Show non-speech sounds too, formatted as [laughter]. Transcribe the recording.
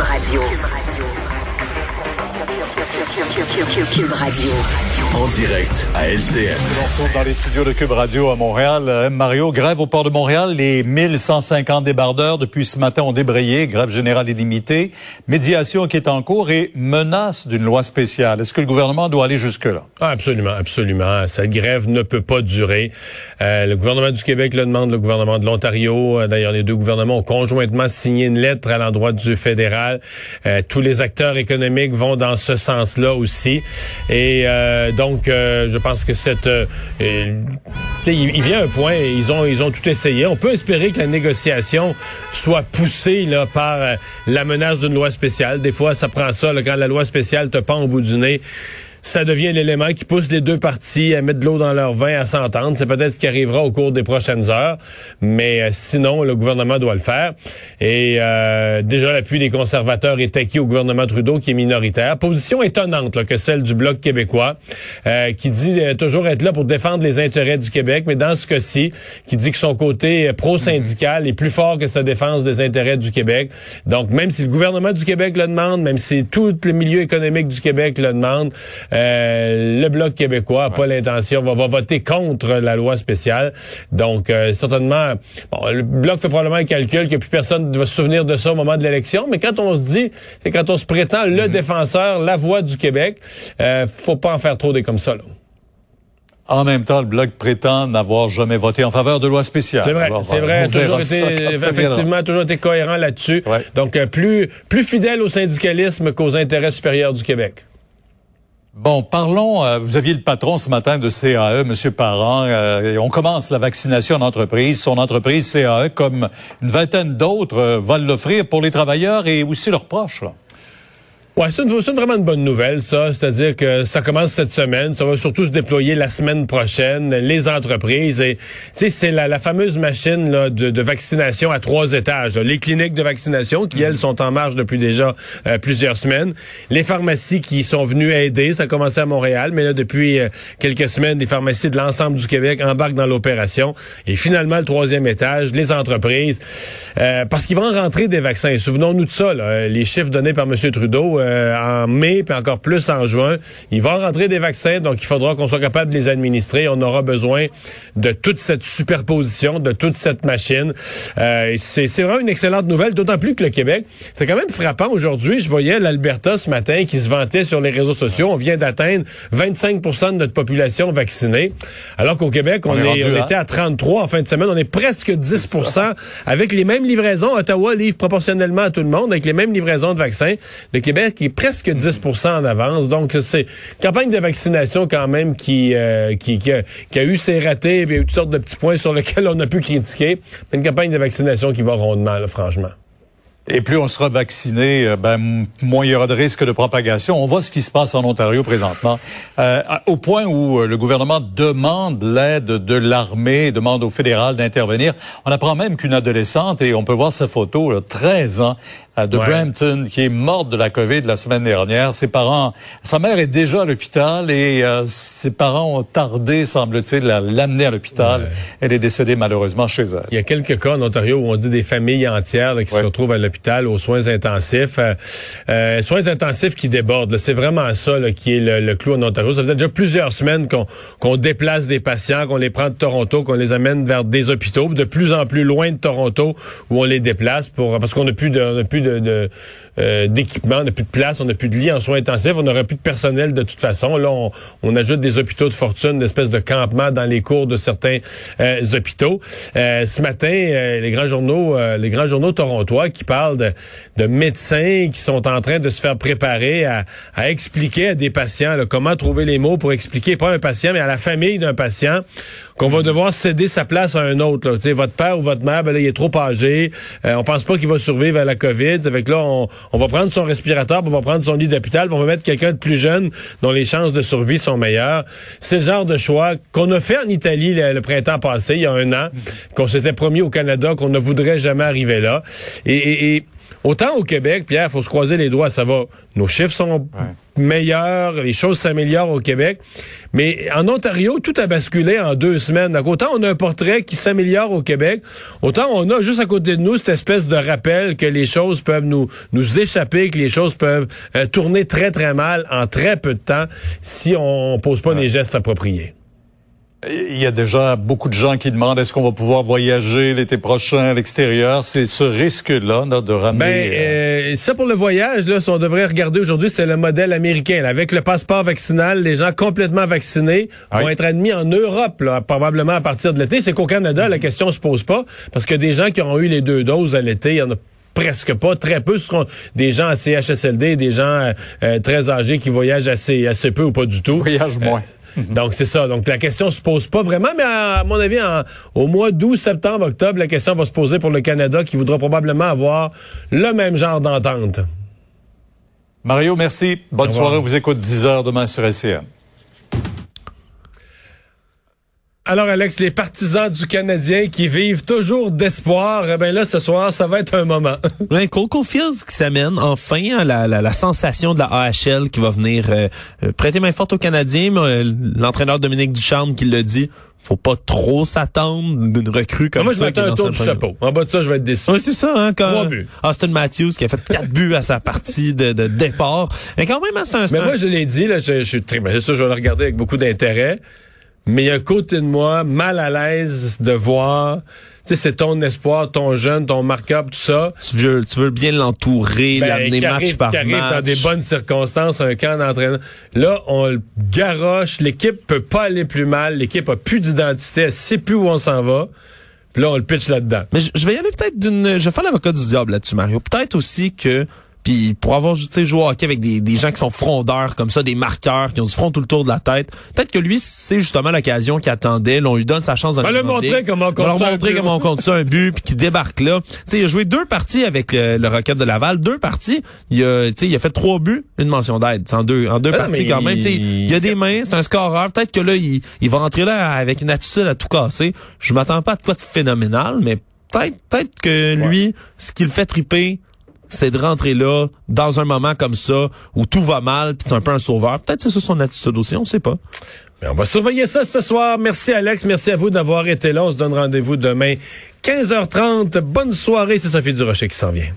Radio. Cube Radio. En direct à LCN. On retrouve dans les studios de Cube Radio à Montréal. Euh, Mario, grève au port de Montréal. Les 1150 débardeurs depuis ce matin ont débrayé. Grève générale illimitée. Médiation qui est en cours et menace d'une loi spéciale. Est-ce que le gouvernement doit aller jusque-là? Ah, absolument, absolument. Cette grève ne peut pas durer. Euh, le gouvernement du Québec le demande, le gouvernement de l'Ontario. Euh, d'ailleurs, les deux gouvernements ont conjointement signé une lettre à l'endroit du fédéral. Euh, tous les acteurs économiques vont dans ce sens-là aussi. Et euh, donc, euh, je pense que cette, euh, il, vient un point. Ils ont, ils ont tout essayé. On peut espérer que la négociation soit poussée là par la menace d'une loi spéciale. Des fois, ça prend ça là, quand la loi spéciale te pend au bout du nez ça devient l'élément qui pousse les deux parties à mettre de l'eau dans leur vin, à s'entendre. C'est peut-être ce qui arrivera au cours des prochaines heures, mais euh, sinon, le gouvernement doit le faire. Et euh, déjà, l'appui des conservateurs est acquis au gouvernement Trudeau, qui est minoritaire. Position étonnante là, que celle du Bloc québécois, euh, qui dit toujours être là pour défendre les intérêts du Québec, mais dans ce cas-ci, qui dit que son côté pro-syndical est plus fort que sa défense des intérêts du Québec. Donc, même si le gouvernement du Québec le demande, même si tout le milieu économique du Québec le demande, euh, le Bloc québécois n'a pas l'intention, va, va, voter contre la loi spéciale. Donc, euh, certainement, bon, le Bloc fait probablement un calcul que plus personne ne va se souvenir de ça au moment de l'élection, mais quand on se dit, c'est quand on se prétend le mm-hmm. défenseur, la voix du Québec, euh, faut pas en faire trop des comme ça. Là. En même temps, le Bloc prétend n'avoir jamais voté en faveur de loi spéciale. C'est vrai, c'est vrai, toujours été, effectivement, toujours été cohérent là-dessus. Donc, plus, plus fidèle au syndicalisme qu'aux intérêts supérieurs du Québec. Bon, parlons. Euh, vous aviez le patron ce matin de CAE, Monsieur Parent. Euh, on commence la vaccination en entreprise. Son entreprise CAE, comme une vingtaine d'autres, euh, va l'offrir pour les travailleurs et aussi leurs proches. Ouais, c'est vraiment une bonne nouvelle, ça. C'est-à-dire que ça commence cette semaine. Ça va surtout se déployer la semaine prochaine. Les entreprises et, c'est la, fameuse machine là, de, vaccination à trois étages. Les cliniques de vaccination qui, elles, sont en marche depuis déjà euh, plusieurs semaines. Les pharmacies qui sont venues aider. Ça a commencé à Montréal, mais là, depuis euh, quelques semaines, les pharmacies de l'ensemble du Québec embarquent dans l'opération. Et finalement, le troisième étage, les entreprises. Euh, parce qu'ils vont rentrer des vaccins. Souvenons-nous de ça, là, les chiffres donnés par M. Trudeau euh, en mai, puis encore plus en juin. Il va rentrer des vaccins, donc il faudra qu'on soit capable de les administrer. On aura besoin de toute cette superposition, de toute cette machine. Euh, c'est vraiment une excellente nouvelle, d'autant plus que le Québec, c'est quand même frappant aujourd'hui. Je voyais l'Alberta ce matin qui se vantait sur les réseaux sociaux. On vient d'atteindre 25% de notre population vaccinée, alors qu'au Québec, on, est, on était à 33 en fin de semaine. On est presque 10% avec les mêmes livraisons. Ottawa livre proportionnellement à tout le monde avec les mêmes livraisons de vaccins. Le Québec qui est presque 10% en avance. Donc, c'est campagne de vaccination quand même qui, euh, qui, a, eu ses ratés et toutes sortes de petits points sur lesquels on a pu critiquer. Mais une campagne de vaccination qui va rondement, là, franchement. Et plus on sera vacciné, euh, ben, moins il y aura de risque de propagation. On voit ce qui se passe en Ontario présentement, euh, au point où le gouvernement demande l'aide de l'armée, demande au fédéral d'intervenir. On apprend même qu'une adolescente, et on peut voir sa photo, là, 13 ans, de Brampton qui est morte de la COVID la semaine dernière. Ses parents, sa mère est déjà à l'hôpital et euh, ses parents ont tardé, semble-t-il, à l'amener à l'hôpital. Elle est décédée malheureusement chez elle. Il y a quelques cas en Ontario où on dit des familles entières qui se retrouvent à l'hôpital aux soins intensifs. Euh, euh soins intensifs qui débordent. C'est vraiment ça là, qui est le, clou en Ontario. Ça faisait déjà plusieurs semaines qu'on qu'on déplace des patients, qu'on les prend de Toronto, qu'on les amène vers des hôpitaux, de plus en plus loin de Toronto où on les déplace pour parce qu'on n'a plus de, plus de de, euh, d'équipement, on n'a plus de place, on n'a plus de lits en soins intensifs, on n'aurait plus de personnel de toute façon. Là, on, ajoute des hôpitaux de fortune, des espèces de campements dans les cours de certains euh, hôpitaux. Euh, ce matin, les grands journaux, les grands journaux torontois qui parlent de, médecins qui sont en train de se faire préparer à, expliquer à des patients comment trouver les mots pour expliquer pas un patient, mais à la famille d'un patient qu'on va devoir céder sa place à un autre. Là. Votre père ou votre mère, ben il est trop âgé. on pense pas qu'il va survivre à la COVID là, on, va prendre son respirateur, on va prendre son lit d'hôpital, on va mettre quelqu'un de plus jeune dont les chances de survie sont meilleures. C'est le genre de choix qu'on a fait en Italie le, printemps passé, il y a un an, qu'on s'était promis au Canada qu'on ne voudrait jamais arriver là. et autant au Québec, Pierre, faut se croiser les doigts, ça va. Nos chiffres sont meilleurs, les choses s'améliorent au Québec. Mais en Ontario, tout a basculé en deux semaines. Donc, autant on a un portrait qui s'améliore au Québec, autant on a juste à côté de nous cette espèce de rappel que les choses peuvent nous, nous échapper, que les choses peuvent euh, tourner très, très mal en très peu de temps si on pose pas les gestes appropriés. Il y a déjà beaucoup de gens qui demandent est-ce qu'on va pouvoir voyager l'été prochain à l'extérieur? C'est ce risque-là de ramener. Ben, euh, ça pour le voyage, là, si on devrait regarder aujourd'hui, c'est le modèle américain. Avec le passeport vaccinal, les gens complètement vaccinés vont être admis en Europe, là, probablement à partir de l'été. C'est qu'au Canada, la question se pose pas, parce que des gens qui auront eu les deux doses à l'été, il y en a presque pas, très peu seront des gens à CHSLD, des gens euh, euh, très âgés qui voyagent assez, assez peu ou pas du tout. Voyage moins. Donc, c'est ça. Donc, la question se pose pas vraiment, mais à, mon avis, au mois d'août, septembre, octobre, la question va se poser pour le Canada qui voudra probablement avoir le même genre d'entente. Mario, merci. Bonne soirée. On vous écoute 10 heures demain sur SCN. Alors, Alex, les partisans du Canadien qui vivent toujours d'espoir, eh ben là, ce soir, ça va être un moment. [laughs] ouais, Cole Caulfield qui s'amène enfin hein, la, la, la, sensation de la AHL qui va venir euh, euh, prêter main forte aux Canadiens. Euh, l'entraîneur Dominique Ducharme qui l'a dit, faut pas trop s'attendre d'une recrue comme moi, ça. Moi, je m'attends un tour du chapeau. En bas de ça, je vais être déçu. Oui, c'est ça. Hein, quand Austin Matthews qui a fait quatre [laughs] buts à sa partie de, de départ. Mais quand même, hein, c'est un... Mais moi, je l'ai dit, là, je, je suis très... C'est ça, je vais le regarder avec beaucoup d'intérêt mais il y a un côté de moi mal à l'aise de voir, tu sais, c'est ton espoir, ton jeune, ton marqueur, tout ça. Tu veux, tu veux bien l'entourer, ben, l'amener match par match. dans des bonnes circonstances, un camp d'entraînement. Là, on le garoche, l'équipe peut pas aller plus mal, l'équipe a plus d'identité, elle sait plus où on s'en va. Puis là, on le pitch là-dedans. Mais je, je vais y aller peut-être d'une... Je vais faire l'avocat du diable là-dessus, Mario. Peut-être aussi que puis pour avoir joué au hockey avec des, des, gens qui sont frondeurs comme ça, des marqueurs qui ont du front tout le tour de la tête, peut-être que lui, c'est justement l'occasion qu'il attendait. on lui donne sa chance de On va montrer comment on compte ça. montrer comment on compte ça un but, puis qu'il débarque là. sais, il a joué deux parties avec le, le Rocket de Laval, deux parties. Il a, il a fait trois buts, une mention d'aide. En deux, en deux parties quand même. Il... il a des mains, c'est un scoreur. Peut-être que là, il, il va rentrer là avec une attitude à tout casser. Je m'attends pas à quoi de phénoménal, mais peut-être peut-être que lui, ce qu'il fait triper, c'est de rentrer là dans un moment comme ça où tout va mal, puis c'est un peu un sauveur. Peut-être c'est ça son attitude aussi, on sait pas. Mais on va surveiller ça ce soir. Merci Alex, merci à vous d'avoir été là. On se donne rendez-vous demain 15h30. Bonne soirée, c'est Sophie Durocher qui s'en vient.